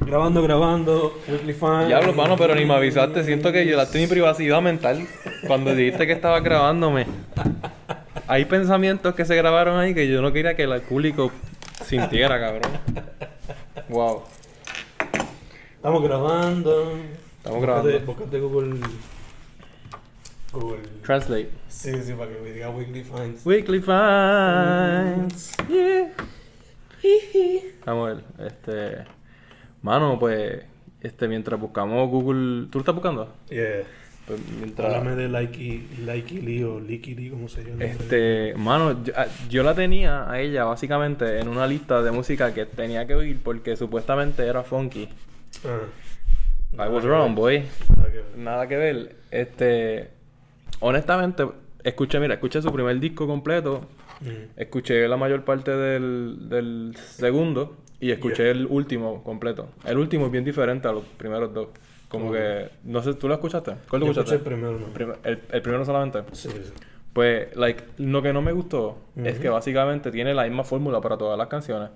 Grabando, grabando, Weekly Fine. Diablo, mano, pero ni me avisaste. Siento que violaste mi privacidad mental cuando dijiste que estaba grabándome. Hay pensamientos que se grabaron ahí que yo no quería que el público sintiera, cabrón. Wow. Estamos grabando. Estamos grabando. Búscate Google. Google. Translate. Sí, sí, para que me diga Weekly Finds. Weekly Finds. Yeah. Vamos a ver, este. Mano, pues. Este, mientras buscamos Google. ¿Tú lo estás buscando? Yeah. Pues mientras. Háblame de Likey, Likey Lee o Licky Lee, como se llama. Este, mano, yo, ah, yo la tenía a ella básicamente en una lista de música que tenía que oír porque supuestamente era funky. Ah. I was wrong, boy. Nada que ver. Nada que ver. Este, honestamente, escuché, mira, escuché su primer disco completo, Mm. escuché la mayor parte del, del segundo y escuché el último completo. El último es bien diferente a los primeros dos. Como que, no sé, ¿tú lo escuchaste? ¿Cuál lo Yo escuché escuchaste? el primero, ¿no? Prim- el, el primero solamente. Sí, sí. Pues, like, lo que no me gustó es Ujú. que básicamente tiene la misma fórmula para todas las canciones.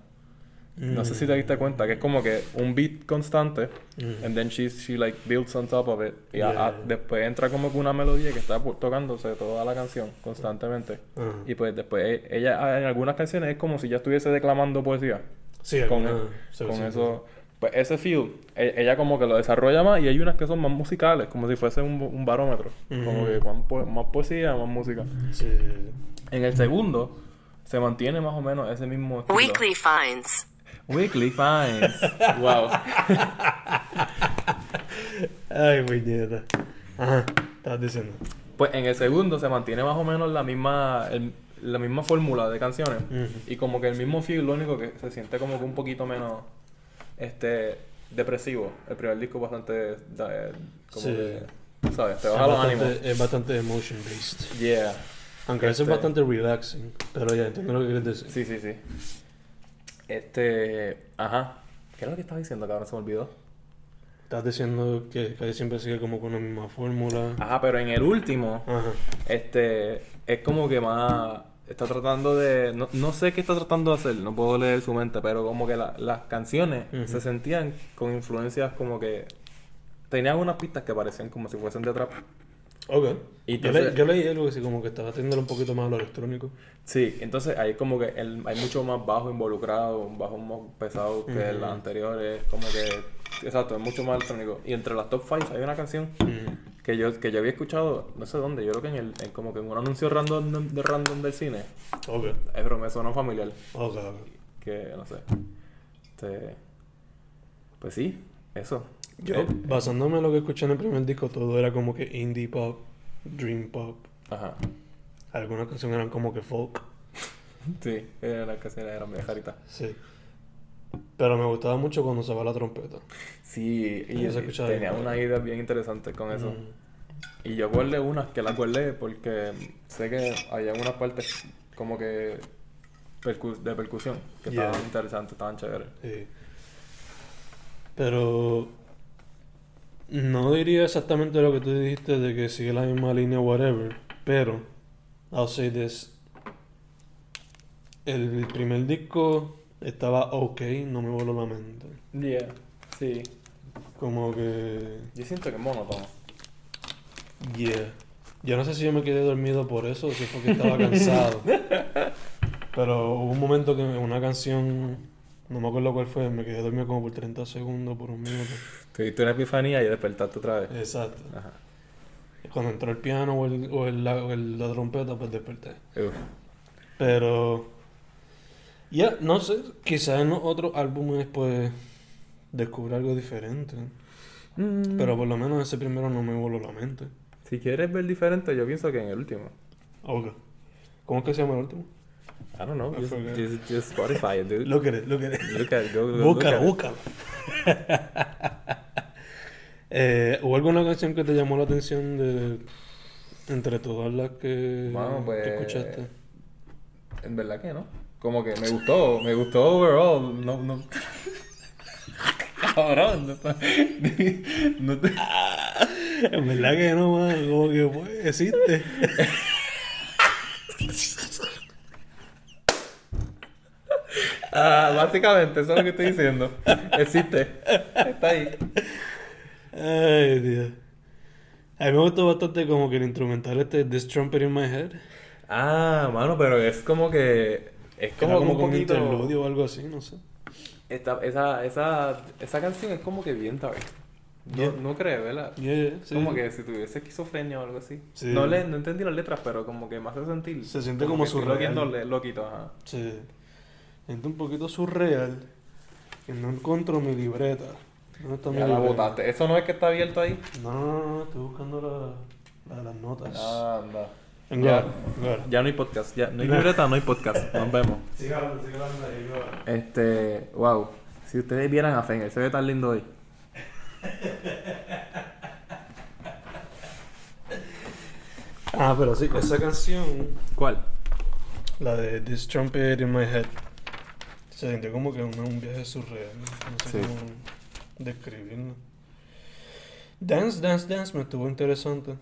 No sé si te diste cuenta que es como que un beat constante, Mm. and then she, she like builds on top of it. Y a- Yeah. a- después entra como que una melodía que está tocándose toda la canción constantemente. Ajá. Y pues después ella en algunas canciones es como si ya estuviese declamando poesía. Sí, Con, alguna- con sí, eso, pues ese feel, e- ella como que lo desarrolla más y hay unas que son más musicales, como si fuese un, un barómetro. Como que más, po- más poesía, más música. Sí, sí, sí. En el segundo se mantiene más o menos ese mismo estilo. Weekly finds. Weekly Finds. wow. Ay, puñeta. Ajá, estabas diciendo. Pues en el segundo se mantiene más o menos la misma el- la misma fórmula de canciones y como que el mismo feel, lo único que se siente como que un poquito menos este depresivo. El primer disco bastante da- como Sí. que sabes, te Es baja los ánimos. bastante, es bastante emotion based. Yeah. Aunque eso es Este- bastante relaxing. Pero ya entiendo lo que quieres decir. Sí, sí, sí. Este, ajá. ¿Qué es lo que estaba diciendo, cabrón? Se me olvidó. Estás diciendo que casi siempre sigue como con la misma fórmula. Ajá, pero en el último Ajá. Este, es como que más. Está tratando de. No, no sé qué está tratando de hacer, no puedo leer su mente, pero como que la- las canciones Ujú. se sentían con influencias como que. Tenían unas pistas que parecían como si fuesen de trap. Ok. Y yo, entonces- le- yo leí algo que sí, como que estaba teniendo un poquito más a lo electrónico. Sí, entonces hay como que el- hay mucho más bajo involucrado, un bajo más pesado que Ujú. las anteriores, como que. Exacto, es mucho más electrónico. Y entre las top 5 hay una canción que yo, que yo había escuchado, no sé dónde, yo creo que en el, en como que en un anuncio random de random del cine. Ok. Eh, pero me sonó familiar. Ok, ok. Que no sé. Este, pues sí, eso. Yo, Eh, basándome en lo que escuché en el primer disco, todo era como que indie pop, dream pop. Ajá. Algunas canciones eran como que folk. Sí, eh, las canciones eran viejaritas. Sí. Pero me gustaba mucho cuando se va la trompeta. Sí, y y escucha tenía bien. una idea bien interesante con eso. Mm. Y yo guardé unas que las guardé porque sé que había unas partes como que percu- de percusión que Yeah. estaban interesantes, estaban chéveres. Sí. Pero no diría exactamente lo que tú dijiste de que sigue la misma línea, whatever. Pero, I'll say this. El primer disco estaba ok, no me voló la mente. Yeah, sí. Como que. Yo siento que es monótono. Yeah. Yo no sé si yo me quedé dormido por eso o si fue que estaba cansado. Pero hubo un momento que una canción, no me acuerdo cuál fue, me quedé dormido como por 30 segundos, por un minuto. Tuviste una epifanía y despertaste otra vez. Exacto. Ajá. Cuando entró el piano o, el, o el- la, o el- la trompeta, pues desperté. Uf. Pero. Ya, no sé, quizás en otros álbumes, pues. descubrí algo diferente. Mm. Pero por lo menos ese primero no me voló la mente. Si quieres ver diferente, yo pienso que en el último. Ok. ¿Cómo es que se llama el último? I don't know. I Just, forgot. just, just Spotify it, dude. Look at it, look at it. Look at go, go Búscalo, look at it. búscalo. eh, ¿Hubo alguna canción que te llamó la atención de entre todas las que, Bueno, pues, que escuchaste? En verdad que no. Como que me gustó, me gustó overall. No, no. Cabrón, no está. No te... En verdad que no, man. Como que pues, existe. Básicamente, eso es lo que estoy diciendo. Existe. Está ahí. Ay, Dios. A mí me gustó bastante como que el instrumental este This Trumpet in My Head. Ah, mano, pero es como que. Es como, como un poquito. interludio o algo así, no sé. Esta, esa, esa, esa canción es como que bien, ¿sabes? No, Yeah. no crees, ¿verdad? Yeah, yeah, sí. Como que si tuviese esquizofrenia o algo así. Sí. No, le, no entendí las letras, pero como que me hace sentir. Se siente como estoy surreal. loquito, loquito, ajá. Sí. Siento un poquito surreal. Que no encuentro mi libreta. ¿Dónde está mi Ya la libreta? botaste. ¿Eso no es que está abierto ahí? No, no, no, estoy buscando la, la las notas. Anda. Ya. Ya no hay podcast. Ya no hay libreta, no hay podcast. Nos vemos. Sigue hablando, sigue hablando ahí. Este, wow. Si ustedes vieran a Fenger, se ve tan lindo hoy. Ah, pero sí, esa canción, ¿Cuál? la de This Trumpet in My Head, se sintió como que un, un viaje surreal. No, No sé Sí. cómo describirlo. Dance, Dance, Dance me estuvo interesante.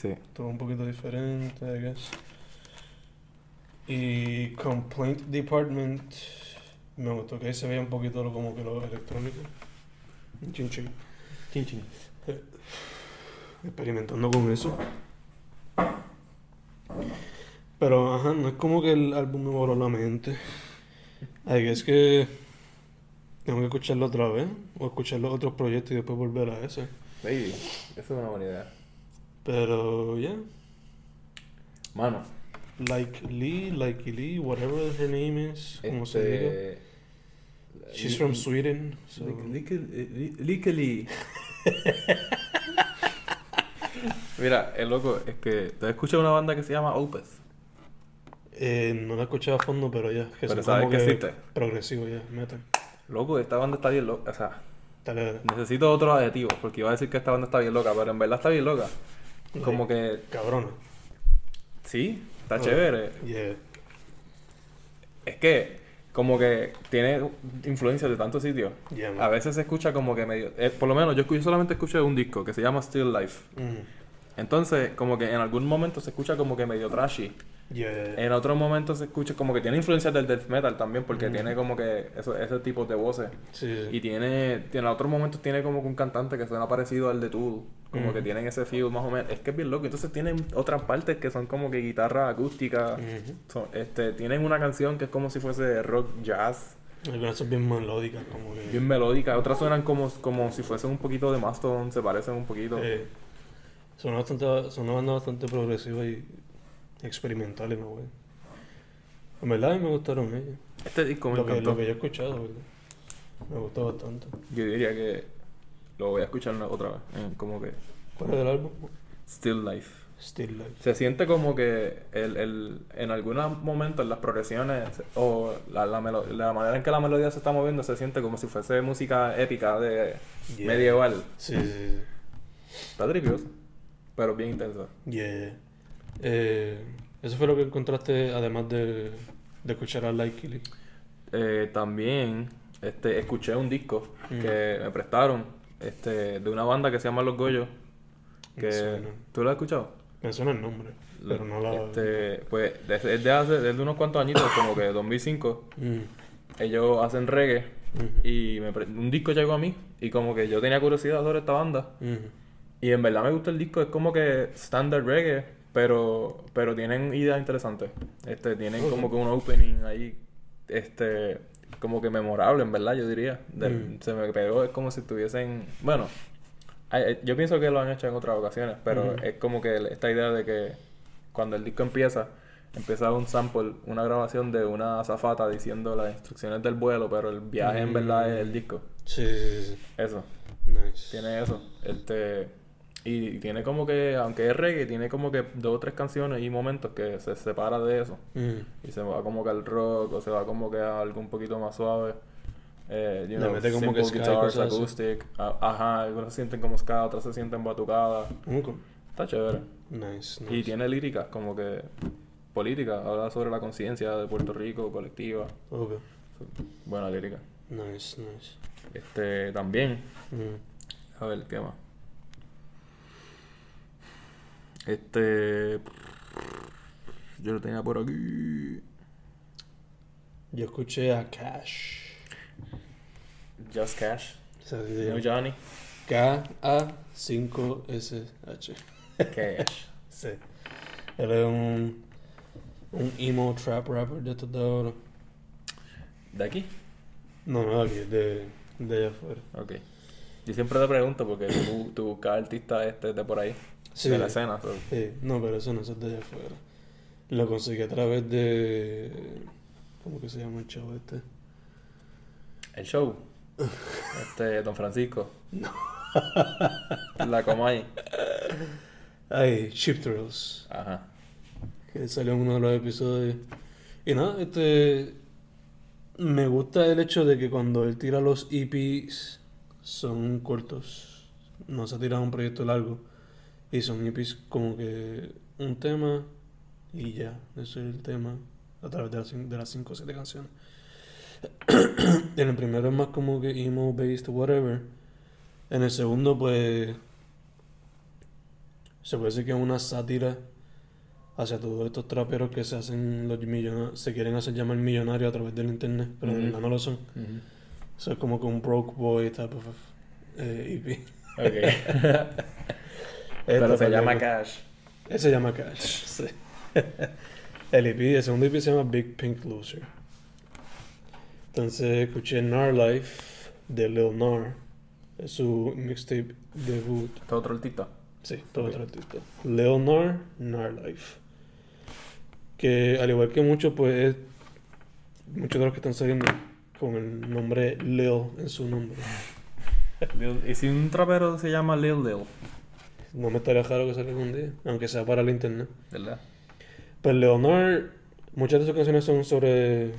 Sí. Estuvo un poquito diferente, I guess. Y Complaint Department, me gustó que ahí se veía un poquito lo, como que lo electrónico. Chin chin. Chin chin. Experimentando con eso. Pero, ajá, no es como que el álbum me voló la mente. I guess que tengo que escucharlo otra vez. O escuchar los otros proyectos y después volver a ese. Baby, eso es una buena idea. Pero, yeah. Mano, Like Lee, like Lee, whatever her name is, como se diga. este. She's from Sweden. So. Likely. Mira, el loco es que te escuchas una banda que se llama Opeth. Eh, no la escuché a fondo, pero ya. Que Pero sabes que existe. Progresivo, ya, metal. Loco, esta banda está bien loca. O sea, Dale, dale. necesito otro adjetivo porque iba a decir que esta banda está bien loca, pero en verdad está bien loca. Como que, Cabrona. sí, está Oh. chévere. Yeah. Es que, como que tiene influencia de tantos sitios. Yeah. A veces se escucha como que medio. eh, por lo menos yo, escu- yo solamente escuché un disco que se llama Still Life. Mm. Entonces, como que en algún momento se escucha como que medio trashy. Yeah. En otros momentos se escucha como que tiene influencias del death metal también, porque Mm. tiene como que eso, ese tipo de voces. Sí. Y tiene, en otros momentos tiene como que un cantante que suena parecido al de Tool. Como Ujú. que tienen ese feel más o menos. Es que es bien loco. Entonces tienen otras partes que son como que guitarra acústica. Ujú. Son- este, tienen una canción que es como si fuese rock jazz. Algunas son bien melódicas, como que. Bien melódica. Otras suenan como, como si fuesen un poquito de Mastodon. Se parecen un poquito. Eh, son, bastante, son bastante progresiva y experimental, ¿no, güey? En verdad, a mí me gustaron ellos. Este disco me Lo que, encantó. lo que yo he escuchado, ¿verdad? Me gustó bastante. Yo diría que lo voy a escuchar una- otra vez. eh, como que ¿Cuál es el álbum? Still Life. Still Life. Se siente como que el, el, en algunos momentos las progresiones o la, la, melo- la manera en que la melodía se está moviendo se siente como si fuese música épica de Yeah. medieval. Sí, sí, sí. Está tripioso, pero bien intenso. Yeah. Eh, eso fue lo que encontraste, además de, de escuchar a Like Killy. Eh, también este, escuché un disco Mm. que me prestaron este, de una banda que se llama Los Goyos. Que. ¿Tú lo has escuchado? Me suena el nombre, pero no la... Este, pues desde, desde hace desde unos cuantos añitos, como que 2005, Mm, ellos hacen reggae y me pre- un disco llegó a mí y como que yo tenía curiosidad sobre esta banda y en verdad me gusta el disco, es como que standard reggae, pero pero tienen ideas interesantes. Este tienen como que un opening ahí este como que memorable, en verdad, yo diría. Mm. Se me pegó, es como si estuviesen, bueno, yo pienso que lo han hecho en otras ocasiones, pero es como que esta idea de que cuando el disco empieza, empieza un sample, una grabación de una azafata diciendo las instrucciones del vuelo, pero el viaje en verdad es el disco. Sí, sí, sí. Eso, Nice. tiene eso. Este, y tiene como que, aunque es reggae, tiene como que dos o tres canciones y momentos que se separa de eso. Mm. Y se va como que al rock o se va como que a algo un poquito más suave. Eh, you know, mete como que simple ska y guitars, cosas así. acoustic. a- Ajá, algunos se sienten como ska, otros se sienten batucadas. Está chévere. Nice, nice. Y tiene líricas como que política, habla sobre la conciencia de Puerto Rico, colectiva. Ok. Buena lírica. Nice, nice. Este, también, Mm. a ver, ¿qué más? Este, yo lo tenía por aquí. Yo escuché a Cash. Just Cash. No. Johnny. K-A-5-S-H. Cash. Sí. Él es un, un emo trap rapper de estos de ahora. ¿De aquí? No, no de aquí, de, de allá afuera. Ok. Yo siempre te pregunto porque tú, tú buscas artistas este de por ahí. Sí. De la escena. so- Sí, no, pero eso no eso es de allá afuera. Lo conseguí a través de. ¿Cómo que se llama el show este? El show. Este, Don Francisco. La Comay. Ay, Ship Thrills. Ajá. Que salió en uno de los episodios. Y nada, este. Me gusta el hecho de que cuando él tira los EPs son cortos. No se tira un proyecto largo. Y son EPs como que un tema y ya. Eso es el tema a través de las, de las 5 o 7 canciones. en el primero es más como que emo based, whatever. En el segundo, pues. Se puede decir que es una sátira hacia todos estos traperos que se hacen los millonarios, se quieren hacer llamar millonarios a través del internet, pero en Ujú. verdad no lo son. Ujú. Eso es como que un broke boy type of eh, EP. Ok. Pero Esta se llama Cash. Ese se llama Cash. sí. el EP, el segundo EP se llama Big Pink Loser. Entonces escuché Nar Life de Lil Nar. Es su mixtape debut. ¿Este otro artista? Sí, todo Ok. otro artista. Leonard Narlife. Que al igual que muchos, pues es- muchos de los que están saliendo con el nombre Lil en su nombre. Lil- ¿Y si un trapero se llama Lil Lil? No me estaría raro que salga algún día, aunque sea para el internet. ¿Verdad? Pues Leonard, muchas de sus canciones son sobre.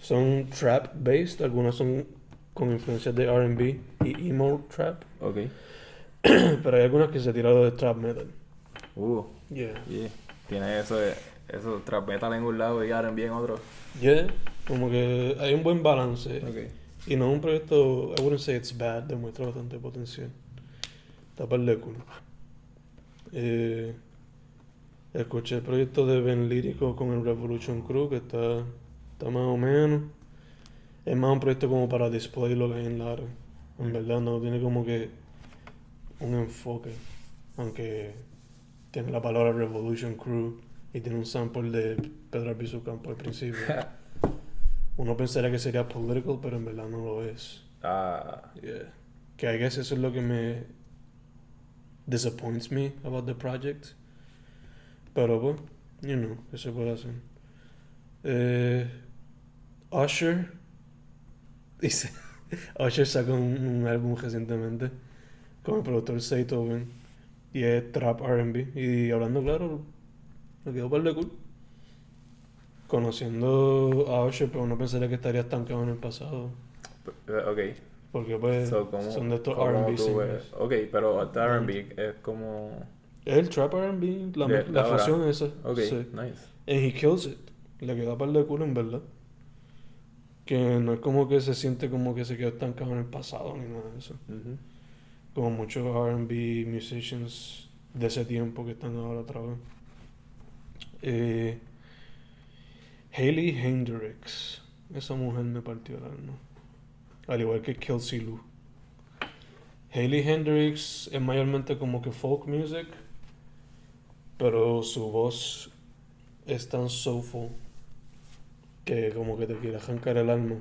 son trap based, algunas son con influencias de RB y emo trap, Ok. pero hay algunas que se tiraron de trap metal. Uh, Yeah. yeah. Tiene eso, de- eso trap metal en un lado y R&B en otro. Yeah, como que hay un buen balance. Ok. Y no es un proyecto, I wouldn't say it's bad, demuestra bastante potencial. Está par de culo. Eh, escuché el proyecto de Ben Lírico con el Revolution Crew, que está, está más o menos. Es más un proyecto como para display lo que hay en Lara. En verdad no tiene como que un enfoque. Aunque tiene la palabra Revolution Crew y tiene un sample de Pedro Albizu Campo al principio. Uno pensaría que sería political, pero en verdad no lo es. Ah, Yeah. Que I guess eso es lo que me disappoints me about the project. Pero pues, you know, ¿qué se puede hacer? Eh, Usher dice, Usher sacó un, un álbum recientemente con el productor Zaytoven y es trap R&B y hablando claro, me quedó par de cool. Conociendo a Usher, pero no pensaría que estaría estancado en el pasado. eh, ok. Porque pues So, ¿cómo- son de estos R&B singers. Ok, pero este R&B es como... Es el trap R&B, la, la fusión esa. Ok, Sí. nice. And he kills it. Le queda par de culo en verdad. Que no es como que se siente como que se quedó estancado en el pasado ni nada de eso. Como muchos R&B musicians de ese tiempo que están ahora otra vez. Eh, Hailey Hendrix. Esa mujer me partió el alma. Al igual que Kelsey Lou. Hailey Hendrix es mayormente como que folk music. Pero su voz es tan soulful que como que te quiere arrancar el alma.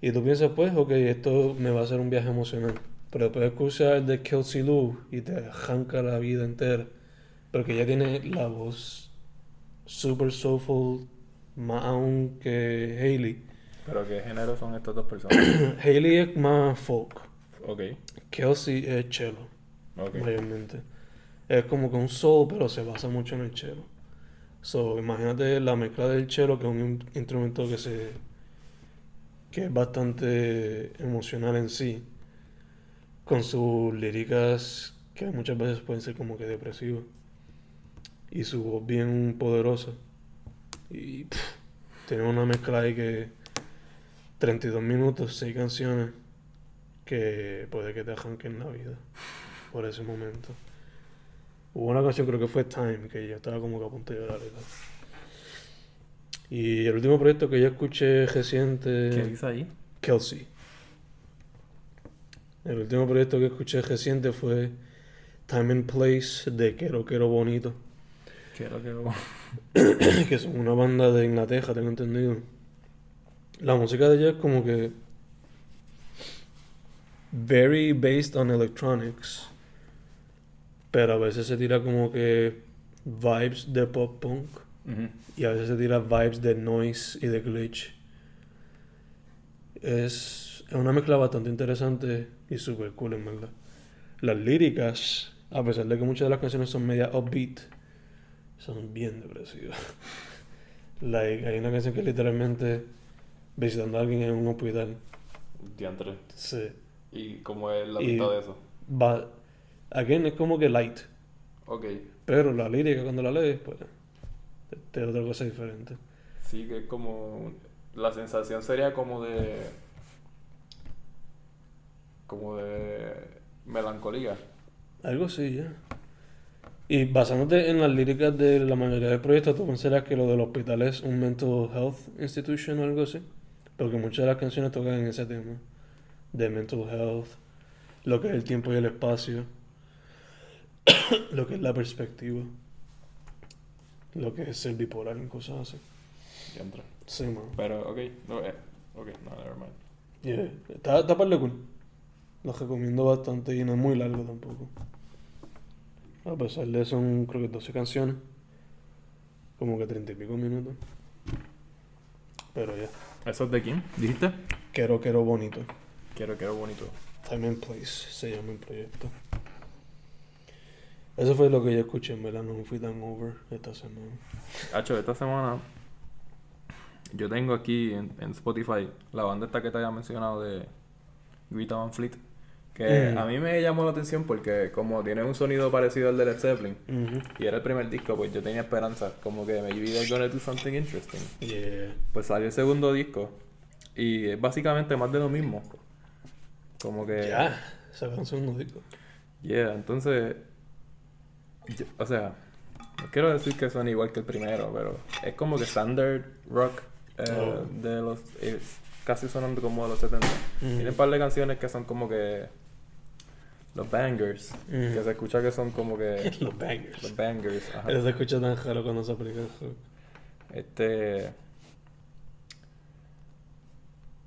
Y tú piensas, pues, ok, esto me va a hacer un viaje emocional. Pero después escuchas el de Kelsey Lou y te arranca la vida entera. Porque ella tiene la voz super soulful, más aún que Hailey. ¿Pero qué género son estas dos personas? Hailey es más folk. ok, Kelsey es cello, ok. mayormente. Es como que un soul, pero se basa mucho en el cello. So, imagínate la mezcla del cello, que es un in- instrumento que se que es bastante emocional en sí, con sus líricas que muchas veces pueden ser como que depresivas y su voz bien poderosa y pff, tiene una mezcla ahí que 32 minutos, 6 canciones que puede que te arranquen la vida por ese momento. Hubo una canción, creo que fue Time, que yo estaba como que a punto de llorar y tal. Y el último proyecto que yo escuché reciente... ¿Qué dice ahí? Kelsey. El último proyecto que escuché reciente fue Time and Place de Quero Quero Bonito, Quiero que... que son una banda de Inglaterra, tengo entendido. La música de ella es como que very based on electronics, pero a veces se tira como que vibes de pop punk y a veces se tira vibes de noise y de glitch. Es, es una mezcla bastante interesante y super cool, en verdad. Las líricas, a pesar de que muchas de las canciones son media upbeat, son bien depresivas. Like, hay una canción que literalmente visitando a alguien en un hospital. Diantre. Sí. ¿Y cómo es la mitad de eso? Va, again, es como que light. Ok. Pero la lírica cuando la lees, pues, da otra cosa diferente. Sí, que es como... La sensación sería como de... Como de... Melancolía. Algo así, ya. Y basándote en las líricas de la mayoría de proyectos, tú pensarás que lo del hospital es un mental health institution o algo así. Porque muchas de las canciones tocan en ese tema. De mental health, lo que es el tiempo y el espacio, lo que es la perspectiva, lo que es ser bipolar y cosas así. Diantre. Sí, man. Pero, ok. No, eh. Ok, no, never mind. Yeah. Está, está par de cool. Lo recomiendo bastante y no es muy largo tampoco. A pesar de son creo que 12 canciones. Como que 30 y pico minutos. Pero ya. ¿Eso es de quién? ¿Dijiste? Quiero, quiero bonito. Quiero, quiero bonito. Time and Place se llama el proyecto. Eso fue lo que yo escuché, en verdad. No me fui tan over esta semana. Hacho, esta semana yo tengo aquí en, en Spotify la banda esta que te había mencionado de Greta Van Fleet. Que Mm. a mí me llamó la atención porque como tiene un sonido parecido al de Led Zeppelin y era el primer disco, pues yo tenía esperanza. Como que maybe they're gonna do something interesting. Yeah. Pues salió el segundo disco y es básicamente más de lo mismo. Como que... Ya. Sacaron un segundo disco. Yeah, entonces, yo- o sea, no quiero decir que son igual que el primero, pero es como que standard rock eh, Oh. de los, eh, casi sonando como de los 70. Mm. Tiene un par de canciones que son como que los bangers, Mm. que se escucha que son como que Los bangers. los bangers. ajá. Eso se escucha tan raro cuando se aplica el juego. Este,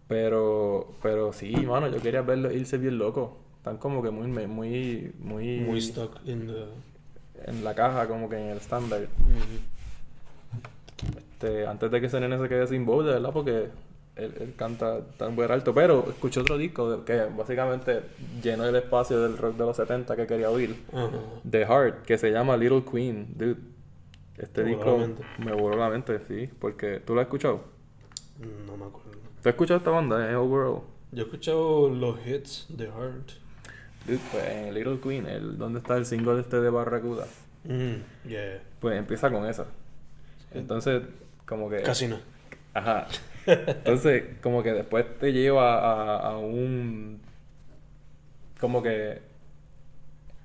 pero, pero sí, mano, yo quería verlo irse bien loco. Están como que muy, muy, muy, Muy stuck in the. en la caja, como que en el estándar. Este, antes de que ese nene se quede sin voz, de verdad, porque él, él canta tan buen alto. Pero escuché otro disco que básicamente llenó el espacio del rock de los 70 que quería oír. Ajá. The Heart, que se llama Little Queen, dude. Este disco me voló la mente, sí, porque tú lo has escuchado. No me acuerdo. ¿Tú has escuchado esta banda, eh, Overall? Yo he escuchado los hits de Heart. Dude, pues en Little Queen, el, ¿dónde está el single este de Barracuda? Mm, yeah. Pues empieza con esa. Entonces, como que... Casi no. Ajá. Entonces, como que después te lleva a, a un... Como que...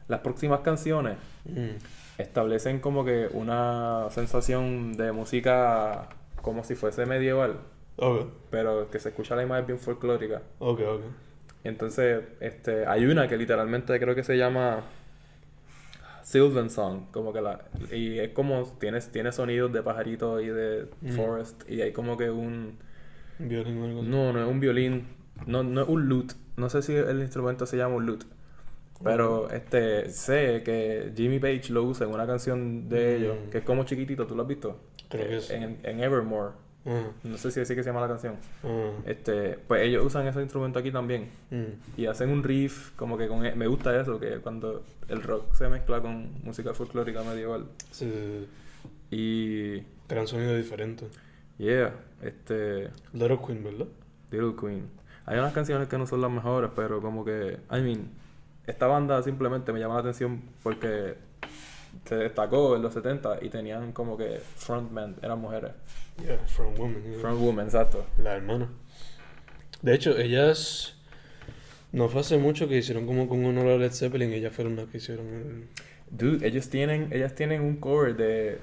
Las próximas canciones Mm. establecen como que una sensación de música como si fuese medieval, Ok, pero que se escucha la imagen bien folclórica. ok, ok. Entonces, este, hay una que literalmente creo que se llama Sylvan Song, como que la y es como tiene tiene sonidos de pajaritos y de Mm. forest y hay como que Un violín o algo así. no, no es un violín, no no es un lute, no sé si el instrumento se llama un lute. Pero este sé que Jimmy Page lo usa en una canción de Mm. ellos, que es como chiquitito, ¿tú lo has visto? Creo que Eh, sí. En, en Evermore. Ah, No sé si así que se llama la canción. ah, Este, pues ellos usan ese instrumento aquí también. mm. Y hacen un riff, como que con... e- Me gusta eso, que cuando el rock se mezcla con música folclórica medieval. Sí, sí, sí. Y... Gran sonido diferente. Yeah, este... Little Queen, ¿verdad? Little Queen. Hay unas canciones que no son las mejores, pero como que... I mean, esta banda simplemente me llama la atención porque se destacó en los 70 y tenían como que frontman, eran mujeres. Yeah, From Woman. yeah. Frontwoman, exacto. La hermana. De hecho, ellas. No fue hace mucho que hicieron como con honor a Led Zeppelin. Ellas fueron las que hicieron el. Dude, ellos tienen, ellas tienen un cover de...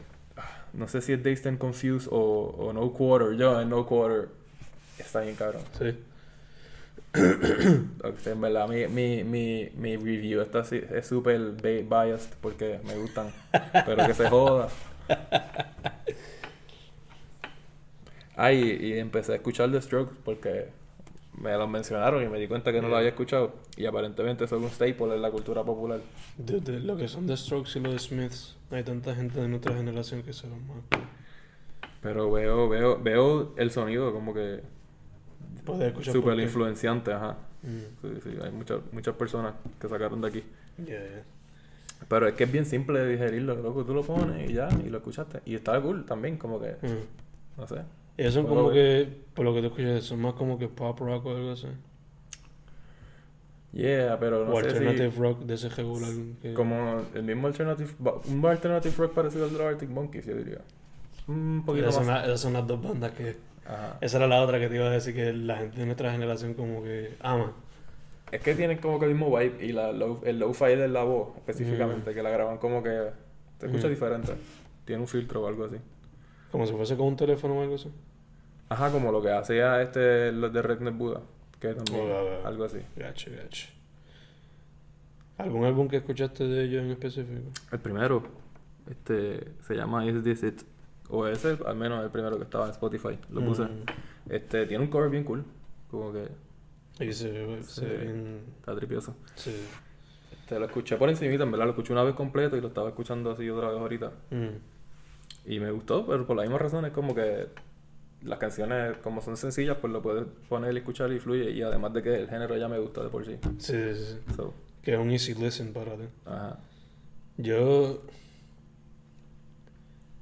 No sé si es Dazed and Confused o, o No Quarter. Yo en No Quarter está bien cabrón. Sí. En verdad, mi, mi, mi, mi review está así, es súper biased porque me gustan. pero que se joda. Ay, y empecé a escuchar The Strokes porque me lo mencionaron y me di cuenta que no lo había escuchado. Y aparentemente son un staple en la cultura popular. De, de lo que son The Strokes y los Smiths, hay tanta gente de nuestra generación que se los más. Pero veo, veo, veo el sonido como que súper influenciante, ajá. Mm, Sí, sí, hay muchas, muchas personas que sacaron de aquí. yeah, yeah. Pero es que es bien simple de digerirlo, loco. Tú lo pones y ya, y lo escuchaste. Y está cool también, como que, Mm. no sé. Ellos son como que, por lo que te escuchas, son más como que pop rock o algo así. Yeah, pero no o sé alternative si... rock de ese regular. que- Como el mismo alternative... Un alternative rock parecido al de los Arctic Monkeys, yo diría. Un poquito esas, son más... la- esas son las dos bandas que... Ajá. Esa era la otra que te iba a decir que la gente de nuestra generación como que ama. Es que tienen como que el mismo vibe y la, lo- el low-fi de la voz, específicamente, Mm. que la graban como que... Se escucha Mm. diferente. Tiene un filtro o algo así. Como si fuese con un teléfono o algo así. Ajá, como lo que hacía este... Los de Redneck Buddha. Que también... Oh. Algo así. Gacho, gacho. ¿Algún álbum que escuchaste de ellos en específico? El primero, este, se llama Is This It? O ese, al menos el primero que estaba en Spotify, lo puse. Mm. Este, tiene un cover bien cool, como que Y se se está tripioso. Sí. Este, lo escuché por encimita, en verdad, lo escuché una vez completo y lo estaba escuchando así otra vez ahorita. Mm. Y me gustó, pero por la misma razón es como que las canciones, como son sencillas, pues lo puedes poner y escuchar y fluye. Y además de que el género ya me gusta de por sí. Sí, sí, sí. So, Que es un easy listen para ti. ajá. Yo...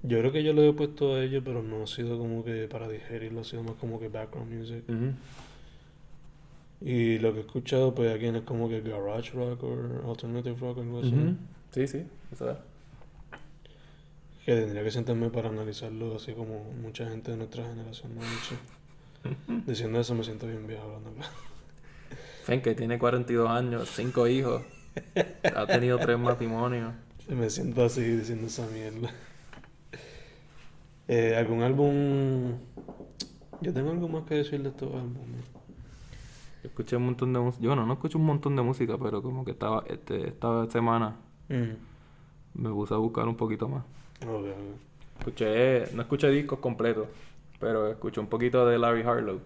Yo creo que yo lo he puesto a ellos, pero no ha sido como que para digerirlo, ha sido más como que background music. Y lo que he escuchado, pues aquí es como que garage rock o alternative rock o algo así. Sí, sí, eso es. Que tendría que sentarme para analizarlo así como mucha gente de nuestra generación ha dicho. Diciendo eso me siento bien viejo hablando. Fen que tiene 42 años, 5 hijos, ha tenido 3 matrimonios. Me siento así diciendo esa mierda. Eh, ¿Algún álbum? Yo tengo algo más que decir de estos álbumes. Yo escuché un montón de música. Yo no, no escucho un montón de música, pero como que estaba este, esta semana Mm. me puse a buscar un poquito más. Escuché, no escuché discos completos, pero escuché un poquito de Larry Harlow.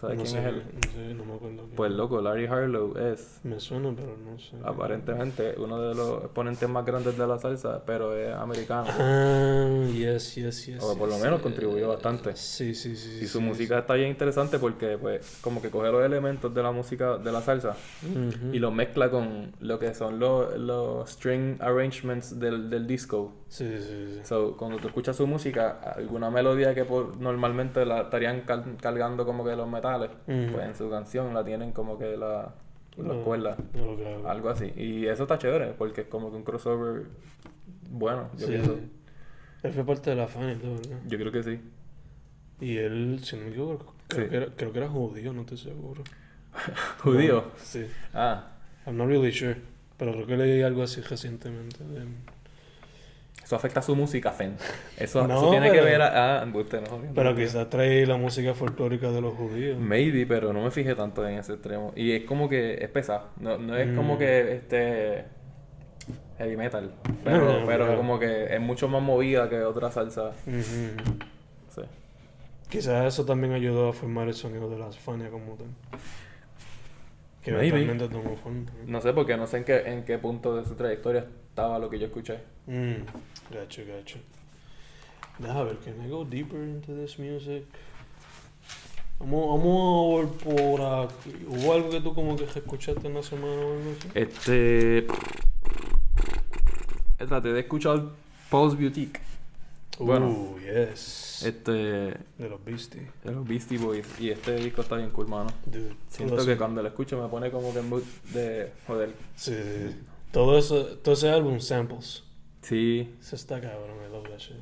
¿Sabes no quién sé, es él? No sé, no me acuerdo. Pues es. loco, Larry Harlow es Me suena, pero no sé. aparentemente uno de los exponentes más grandes de la salsa, pero es americano. Ah, yes, yes, yes. O por lo yes, menos eh, contribuyó bastante. Sí, sí, sí. Y su sí, música está bien interesante porque pues como que coge los elementos de la música de la salsa sí. Ujú. y los mezcla con lo que son los, los string arrangements del, del disco. Sí, sí, sí. So, cuando tú escuchas su música, alguna melodía que por, normalmente la estarían cal- cargando como que los pues en su canción la tienen como que la, las No, cuerdas, no algo así. Y eso está chévere porque es como que un crossover bueno, yo Sí. pienso. Él fue parte de la fan y todo. Yo creo que sí. Y él, si no me equivoco, creo, Sí. que era, creo que era judío, no estoy seguro. ¿Judío? No, sí. Ah, I'm not really sure. Pero creo que leí algo así recientemente. de. Eso afecta a su música, Fen. Eso, No, eso tiene que ver a... Ah, embuste, no, no, Pero quizás trae la música folclórica de los judíos. Maybe, pero no me fijé tanto en ese extremo. Y es como que es pesado. No, no es como Mm. que este heavy metal. Pero, pero como que es mucho más movida que otra salsa. Sí. Quizás eso también ayudó a formar el sonido de las Fania como tal. Que Maybe. eventualmente tomó forma. No sé porque no sé en qué, en qué punto de su trayectoria estaba lo que yo escuché. Mm, gotcha, gotcha. Deja ver, can I go deeper into this music? Vamos, vamos a ver por aquí. ¿Hubo algo que tú como que escuchaste en la semana o algo así? Este. Traté de escuchar Pulse Boutique. bueno. Uh, yes. Este. de los Beastie. De los Beastie Boys. Y este disco está bien cool, mano. Dude, Siento que cuando lo escucho me pone como que en mood de joder. Sí, sí, sí. Todo eso, todo ese álbum, samples. Sí, Eso está cabrón, I love that shit.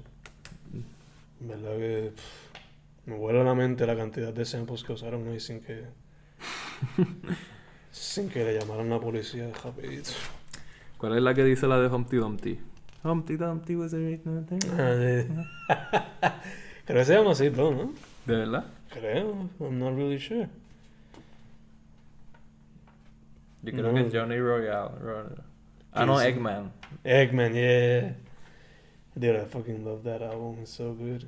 En verdad que pff, me vuela la mente la cantidad de samples que usaron ahí sin que sin que le llamaran a la policía rapidito. ¿Cuál es la que dice la de Humpty Dumpty? Humpty Dumpty was a nothing. Ah, sí. Creo que se llama así, todo, ¿no? ¿De verdad? Creo, I'm not really sure. Yo creo No. que es Johnny Royale. Ro- Ah, no. Eggman. Eggman, yeah. Dude, I fucking love that album, it's so good.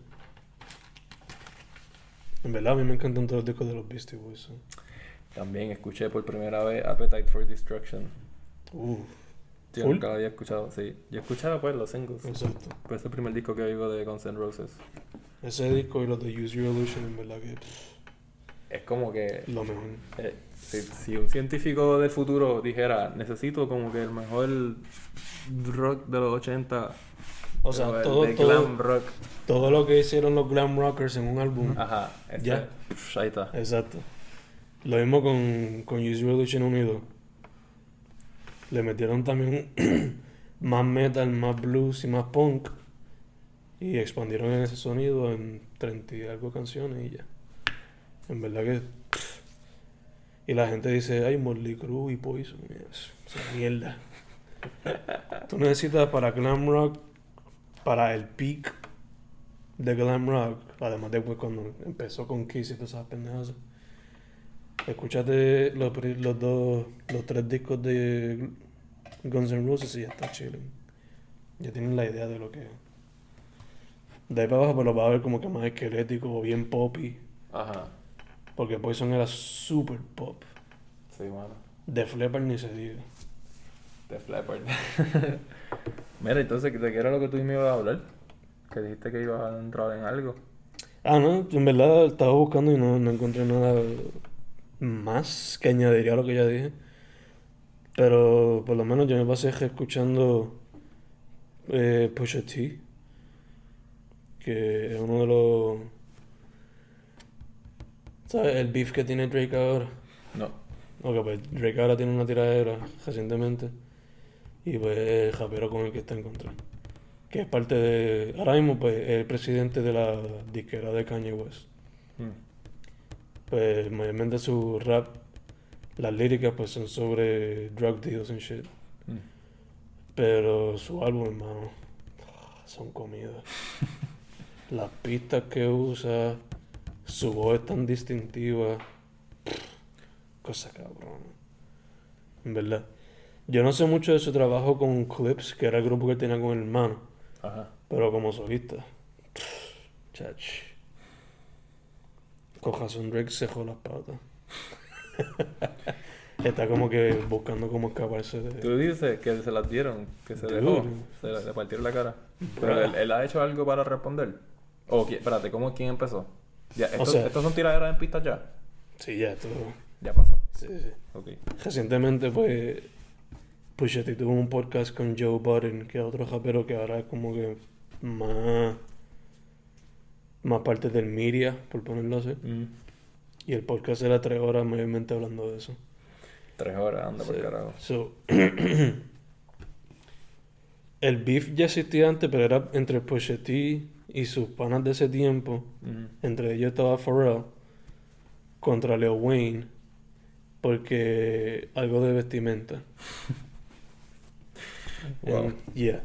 En verdad, a mí me encantan todos los discos de los Beastie Boys. so. También escuché por primera vez Appetite for Destruction. Uf, Yo nunca lo había escuchado, sí. Yo escuchaba pues los singles. exacto. Pues es el primer disco que oigo de Guns N' Roses. Ese disco y los de Use Your Illusion, en verdad que Es como que lo mejor. eh, si, si un científico del futuro dijera, necesito como que el mejor rock de los 80, O sea, el todo, de todo, glam rock. todo lo que hicieron los glam rockers en un álbum. Ajá, Ya. pf, ahí está. Exacto. Lo mismo con, con Use Illusion unido. Le metieron también más metal, más blues y más punk. Y expandieron en ese sonido en 30 y algo canciones y ya. En verdad que. Y la gente dice, ay, Motley Crue y Poison. Esa mierda. Tú necesitas para glam rock, para el peak de glam rock, además de pues, cuando empezó con Kiss y todas esas pendejas. Escúchate los, los dos, los tres discos de Guns N' Roses y ya está chilling. Ya tienen la idea de lo que es. De ahí para abajo, pues lo vas a ver como que más esquelético o bien poppy. Ajá, Porque Poison era super pop. sí, mano. De Leppard ni se diga. De Leppard. Mira, entonces, ¿de qué era lo que tú me ibas a hablar? Que dijiste que ibas a entrar en algo. Ah, no, en verdad estaba buscando y no, no encontré nada más que añadiría a lo que ya dije. Pero por lo menos yo me pasé escuchando eh, Pusha T, que es uno de los... ¿Sabes? El beef que tiene Drake ahora. No. Ok, pues Drake ahora tiene una tiradera recientemente. Y pues el rapero con el que está en contra. Que es parte de. Ahora mismo, pues, es el presidente de la disquera de Kanye West. Mm. Pues mayormente su rap, las líricas, pues son sobre drug deals and shit. Mm. Pero su álbum, hermano, son comidas. Las pistas que usa, su voz es tan distintiva. Cosa cabrón. En verdad. Yo no sé mucho de su trabajo con Clips, que era el grupo que tenía con el hermano, Ajá. pero como solista. Chach. Con razón Drake cejó las patas. Está como que buscando cómo escaparse de... Tú dices que se las dieron, que se Dude. dejó, se le, le partieron la cara. Pero él, él ha hecho algo para responder. O, qui- espérate, ¿cómo quién empezó? Ya, estos, sea- estos son tiraderas en pistas ya. Sí, ya, todo. Ya pasó. Sí, sí. Ok. Recientemente, pues, Pusha T tuvo un podcast con Joe Budden, que es otro rapero que ahora es como que más, más parte del media, por ponerlo así. Mm. Y el podcast era tres horas mayormente hablando de eso. Tres horas, anda por Sí. carajo. So, el beef ya existía antes, pero era entre Pusha T y sus panas de ese tiempo. Mm. Entre ellos estaba Pharrell contra Leo Wayne porque algo de vestimenta. Wow. And, yeah.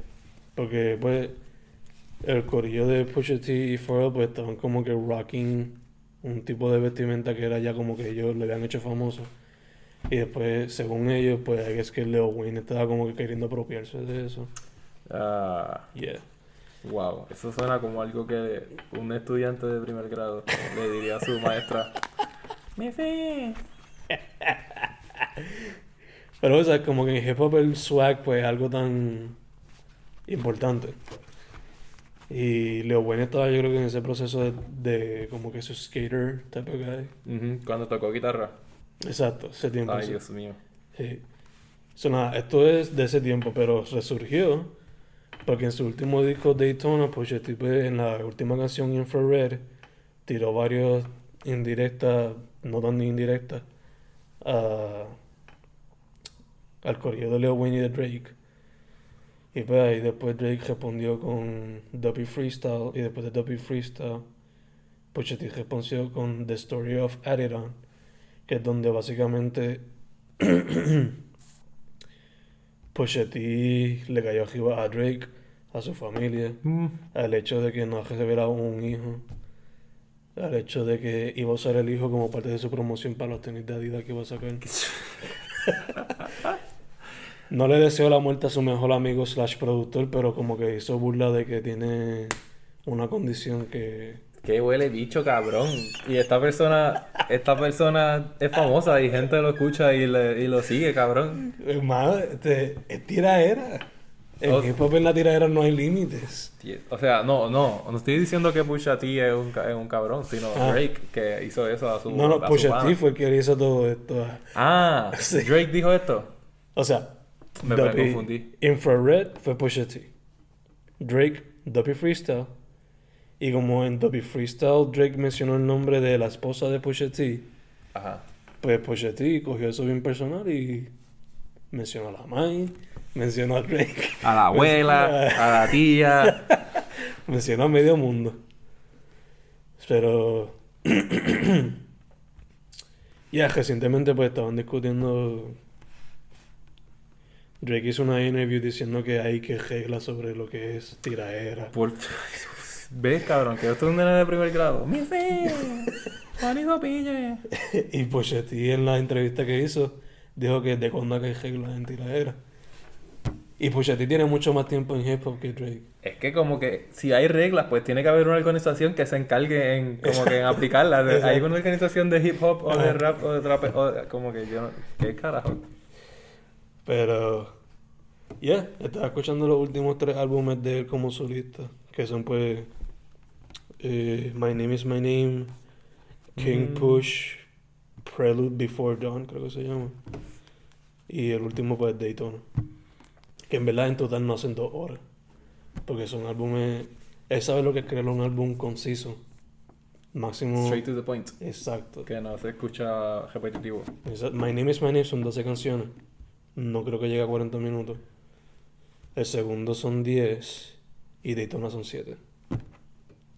Porque pues el corillo de Pusha T y Pharrell pues estaban como que rocking un tipo de vestimenta que era ya como que ellos le habían hecho famoso. Y después, según ellos, pues es que Leo Wayne estaba como que queriendo apropiarse de eso. Ah, Yeah. Wow, eso suena como algo que un estudiante de primer grado le diría a su maestra. Mi fin. Pero, o sea, como que en hip hop el swag, pues, es algo tan importante. Y Leo Wayne estaba, yo creo que en ese proceso de, de como que su skater type of guy. Ujú, Cuando tocó guitarra. Exacto, ese tiempo. Ay. Dios mío. Sí. So, nada, esto es de ese tiempo, pero resurgió porque en su último disco Daytona, pues tipo en la última canción Infrared tiró varios indirectas, no tan indirectas, al corrido de Leo Wayne y de Drake. Y pues ahí después Drake respondió con Dopey Freestyle y después de Dopey Freestyle, Pusha T respondió con The Story of Adidon, que es donde básicamente Pusha T le cayó arriba a Drake a su familia, Mm. al hecho de que no ha revelado un hijo, al hecho de que iba a usar el hijo como parte de su promoción para los tenis de Adidas que iba a sacar. No le deseo la muerte a su mejor amigo slash productor, pero como que hizo burla de que tiene una condición que... Qué huele bicho, cabrón. Y esta persona, esta persona es famosa y gente lo escucha y, le- y lo sigue, cabrón. Es más, este, es tiraera. En O- hip hop en la tiraera no hay límites. O sea, no, no, no estoy diciendo que Pusha T es un, es un cabrón, sino Ah. Drake que hizo eso a su No, no, Pusha. T fue el que hizo todo esto. Ah, Sí. Drake dijo esto. O sea, Me- me confundí. Infrared fue Pusha T. Drake, Duppy Freestyle. Y como en Duppy Freestyle Drake mencionó el nombre de la esposa de Pusha T, Ajá. pues Pusha T cogió eso bien personal y mencionó a la Mai, mencionó a Drake, A la abuela, a la tía. mencionó a medio mundo. Pero... Ya, recientemente pues estaban discutiendo... Drake hizo una interview diciendo que hay que reglas sobre lo que es tiraera. Por... ¿Ves, cabrón? Que esto es un nene de primer grado. ¡Mi fe! ¡Juanito Pille! y T en la entrevista que hizo dijo que de cuándo hay reglas en tiraera. Y Pusha T tiene mucho más tiempo en hip hop que Drake. Es que como que si hay reglas, pues tiene que haber una organización que se encargue en como que en aplicarlas. Hay una organización de hip hop o de rap o de trap, o como que yo no... ¿Qué carajo? Pero, ya, estaba escuchando los últimos tres álbumes de él como solista, que son pues eh, My Name is My Name, King Mm. Push, Prelude Before Dawn, creo que se llama. Y el último pues Daytona. Que en verdad en total no hacen dos horas. Porque son álbumes... Él sabe lo que es crear un álbum conciso. Máximo... Straight to the point. Exacto. Que no se escucha repetitivo. Exacto. My Name is My Name son 12 canciones. No creo que llegue a 40 minutos. El segundo son 10 y Daytona son 7.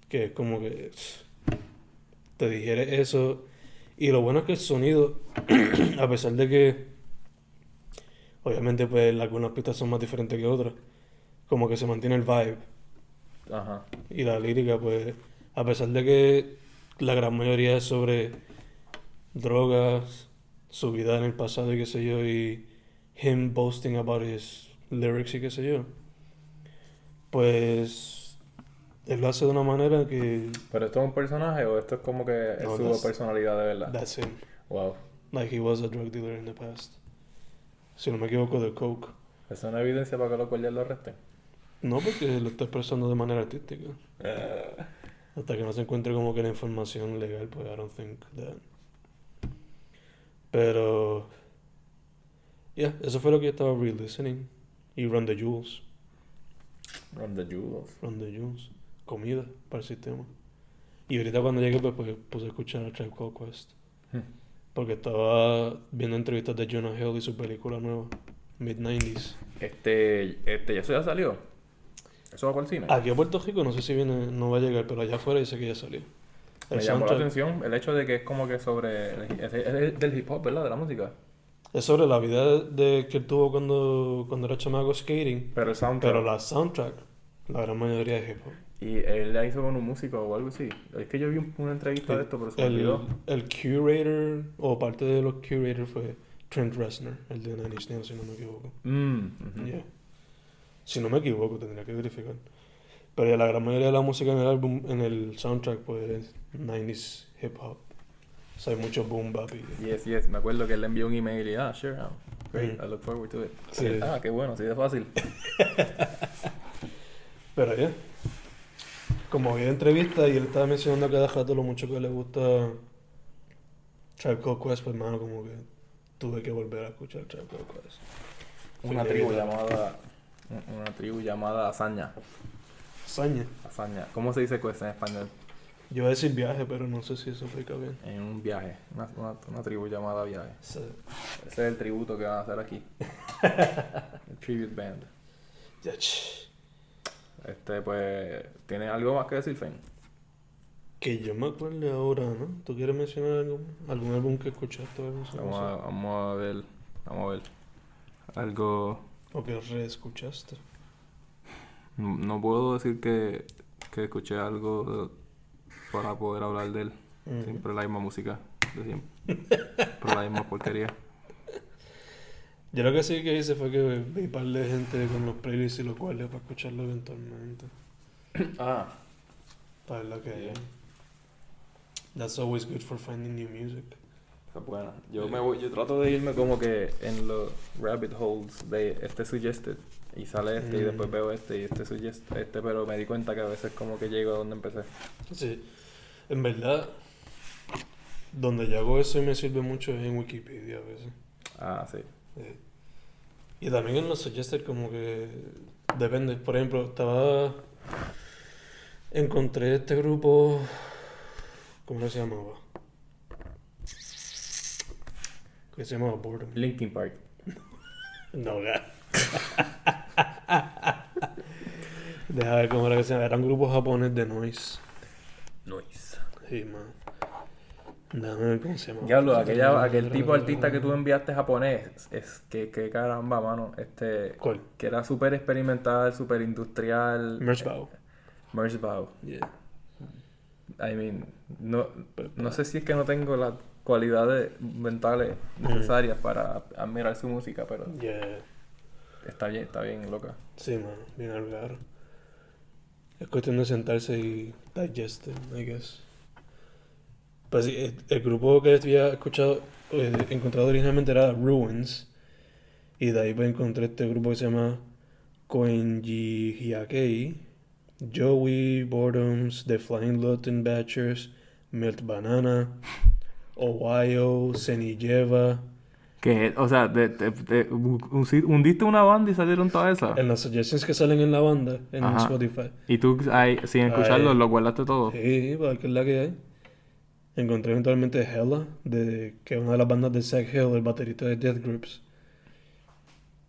Que es como que te digiere eso. Y lo bueno es que el sonido, a pesar de que obviamente pues algunas pistas son más diferentes que otras, como que se mantiene el vibe. Ajá. Y la lírica, pues, a pesar de que la gran mayoría es sobre drogas, su vida en el pasado y qué sé yo, y him boasting about his lyrics y qué sé yo, pues él lo hace de una manera que ¿Pero esto es un personaje o esto es como que es No, su personalidad de verdad? that's him, Wow. like he was a drug dealer in the past. Si no me equivoco, de coke. ¿Eso es una evidencia para que los guardias lo arresten? No porque lo está expresando de manera artística. Eh, Hasta que no se encuentre como que la información legal, pues I don't think that. Pero. Yeah, eso fue lo que yo estaba re-listening. Y Run the Jewels. Run the jewels. Run the Jewels. Comida para el sistema. Y ahorita cuando llegué, pues, pues puse a escuchar a Tribe Called Quest. Hmm. Porque estaba viendo entrevistas de Jonah Hill y su película nueva, Mid-90s. Este, este, ¿eso ya salió? ¿Eso va por el cine? Aquí a Puerto Rico no sé si viene, no va a llegar, pero allá afuera dice que ya salió. El Me llamó la soundtrack- atención el hecho de que es como que sobre... Es, es del hip hop, ¿verdad? De la música. Es sobre la vida de que él tuvo cuando, cuando era chamaco skating. Pero el soundtrack... Pero la soundtrack, la gran mayoría es hip hop. Y él la hizo con un músico o algo así. Es que yo vi un- una entrevista de esto, pero se me El, olvidó. el curator, o parte de los curators fue Trent Reznor, el de Nine Inch Nails, si no me equivoco. Mm, ujú. Yeah. Si no me equivoco, tendría que verificar. Pero la gran mayoría de la música en el álbum, en el soundtrack, pues es 90s hip hop. O sea, hay mucho boom bap y... Yes, yes. Me acuerdo que él le envió un email y ah, sure, ah, great, Mm. I look forward to it. Sí. Ah, qué bueno, así de fácil. Pero ya. Como había entrevista y él estaba mencionando a cada rato lo mucho que le gusta Called Quest, pues hermano, como que tuve que volver a escuchar Called Quest. Una tribu llamada... Una tribu llamada Hazaña. Hazaña. Hazaña. ¿Cómo se dice cuesta en español? Yo iba a decir viaje, pero no sé si eso aplica bien. En un viaje. Una, una, una tribu llamada viaje. Sí. Ese es el tributo que van a hacer aquí. el tribute band. Ya, ch. Este, pues... ¿Tienes algo más que decir, Fen? Que yo me acuerde ahora, ¿no? ¿Tú quieres mencionar algún, algún álbum que escuchaste o algo así? Vamos a, vamos a ver. Vamos a ver. Algo. O que reescuchaste. No no puedo decir que, que escuché algo para poder hablar de él. Mm. Siempre la misma música de siempre. Pero la misma porquería. Yo lo que sí que hice fue que vi un par de gente con los playlists y los cuales para escucharlo eventualmente. Ah. Para lo que. That's always good for finding new music. Esa es buena. Yo, me voy, yo trato de irme como que en los rabbit holes de este suggested. Y sale este y después Mm. veo este y este suggest este, pero me di cuenta que a veces como que llego a donde empecé. Sí. En verdad, donde yo hago eso y me sirve mucho es en Wikipedia a veces. Ah, sí. Eh, Y también en los suggested como que depende. Por ejemplo, estaba... Encontré este grupo... ¿Cómo se llamaba? Que se llamaba Boredom. Linkin Park. No. Deja ver cómo era que se llama. Era un grupo japonés de noise. Noise. Sí, man. Ver cómo se llama. Diablo, aquella, aquel tipo de artista que tú enviaste japonés, es que, que caramba, mano, este, ¿Cuál? que era súper experimental, súper industrial. Merchbow. Merzbow. Yeah. I mean, no, no sé si es que no tengo las cualidades mentales necesarias para admirar su música, pero Yeah. está bien, está bien loca. Sí, man. Bien algar. Es cuestión de sentarse y digest it, I guess. Pues el, el grupo que había escuchado, eh, encontrado originalmente era Ruins. Y de ahí pues encontré este grupo que se llama Koenji Hyakei, Joey, Boredoms, The Flying Lutton Batchers, Melt Banana, Ohio, Senilleva. Que, o sea, hundiste una banda y salieron todas esas. En las suggestions que salen en la banda, en Ajá. Spotify. Y tú, ahí, sin escucharlo, lo guardaste todo. Sí, qué es la que hay. Encontré eventualmente Hella, de, que es una de las bandas de Zach Hill, el baterista de Death Groups.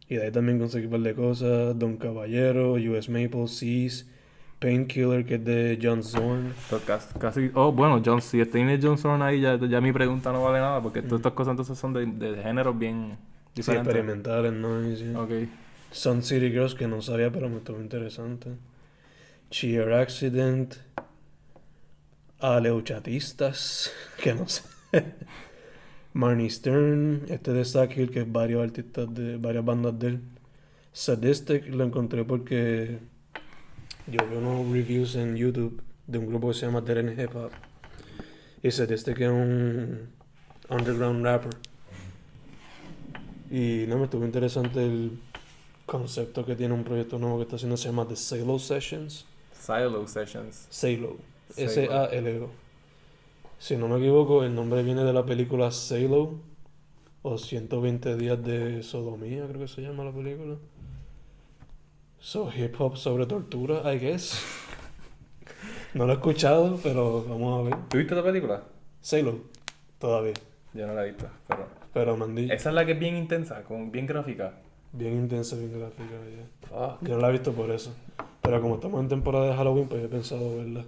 Y de ahí también conseguí un par de cosas. Don Caballero, US Maple, Seas, Painkiller, que es de John Zorn. Casi, casi- oh, bueno, John, si tiene John Zorn ahí, ya, ya mi pregunta no vale nada, porque todas estas cosas entonces son de, de géneros bien Sí, diferentes. experimentales, noise. yeah. ok. Sun City Girls, que no sabía, pero me estuvo interesante. Cheer Accident. Aleuchatistas, que no sé. Marnie Stern, este de Hill, que es varios artistas de varias bandas de él. Sadistic lo encontré porque yo vi unos reviews en YouTube de un grupo que se llama End Hip Hop. Y Sadistic es un underground rapper. Y no me estuvo interesante el concepto que tiene un proyecto nuevo que está haciendo, se llama The Salo Sessions. Silo Sessions. Salo. Salo. S-A-L-O. Si no me equivoco, el nombre viene de la película Salo. O 120 días de sodomía, creo que se llama la película. So, hip hop sobre tortura, I guess. No lo he escuchado, pero vamos a ver. ¿Tú viste esta película? Salo. Todavía. Yo no la he visto, pero... Pero mandí. Esa es la que es bien intensa, con, bien gráfica. Bien intensa, bien gráfica. ya. Yo no la he visto por eso. Pero como estamos en temporada de Halloween, pues he pensado verla.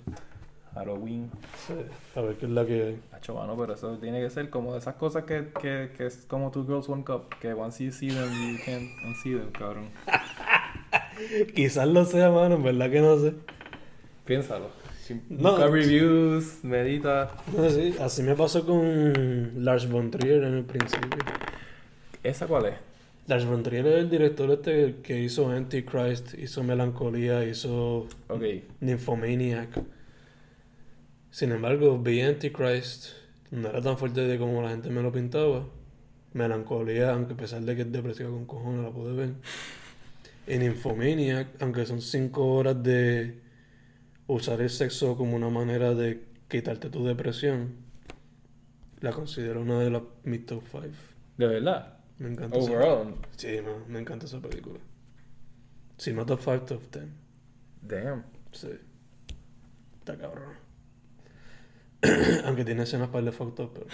Halloween. Sí, a ver qué es la que hay. Hacho, mano, pero eso tiene que ser como de esas cosas que, que, que es como Two Girls One Cup, que once you see them, you can't unsee them, cabrón. Quizás lo sea, mano, en verdad que no sé. Piénsalo. No. Busca reviews, medita. No sé, así me pasó con Lars von Trier en el principio. ¿Esa cuál es? Lars von Trier es el director este que hizo Antichrist, hizo Melancolía, hizo Ok. Nymphomaniac. Sin embargo, vi Antichrist, no era tan fuerte de como la gente me lo pintaba. Melancolía, aunque a pesar de que es depresiva con cojones, la pude ver. Y Nymphomaniac, aunque son cinco horas de usar el sexo como una manera de quitarte tu depresión, la considero una de las mis top 5. ¿De verdad? Me encanta esa- Overall. Sí, man, me encanta esa película. Si no top 5, top 10. Damn. Sí. Está cabrón. Aunque tiene escenas para el up, pero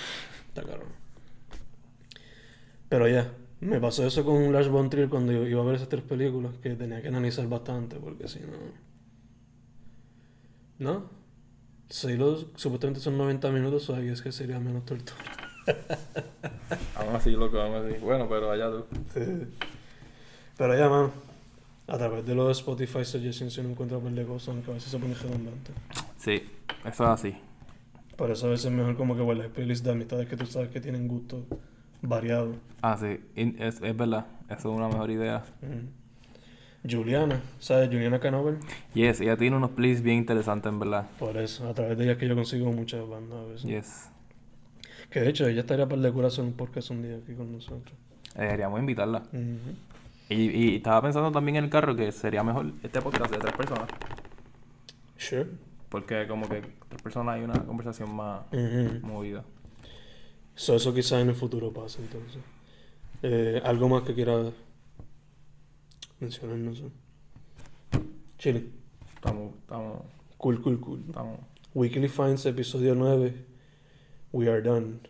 está cabrón. Pero ya, me pasó eso con Lars von Trier cuando yo iba a ver esas tres películas, que tenía que analizar bastante, porque si no... ¿No? Silo supuestamente son 90 minutos, o es que sería menos tortura. Aún así, loco, aún así. Bueno, pero allá tú. Sí. Pero ya, man. A través de los Spotify Suggestions uno encuentra un par de cosas, aunque a veces se pone redundante. Sí, eso es así. Por eso a veces es mejor como que guardar playlists de amistades que tú sabes que tienen gustos variados. Ah, sí, es, es verdad. Eso es una mejor idea. Mm. Juliana, ¿sabes? Juliana Canover. Yes, ella tiene unos playlists bien interesantes, en verdad. Por eso, a través de ella es que yo consigo muchas bandas a veces. Yes. Que de hecho, ella estaría para de corazón un podcast un día aquí con nosotros. Eh, deberíamos invitarla. Y, y estaba pensando también en el carro que sería mejor este podcast de tres personas. Sure. Porque como que tres personas hay una conversación más movida. So, eso quizás en el futuro pase entonces. Eh, algo más que quiera mencionar, no sé. Chile. Estamos, estamos, Cool, cool, cool. estamos. Weekly Finds, episodio 9. We are done.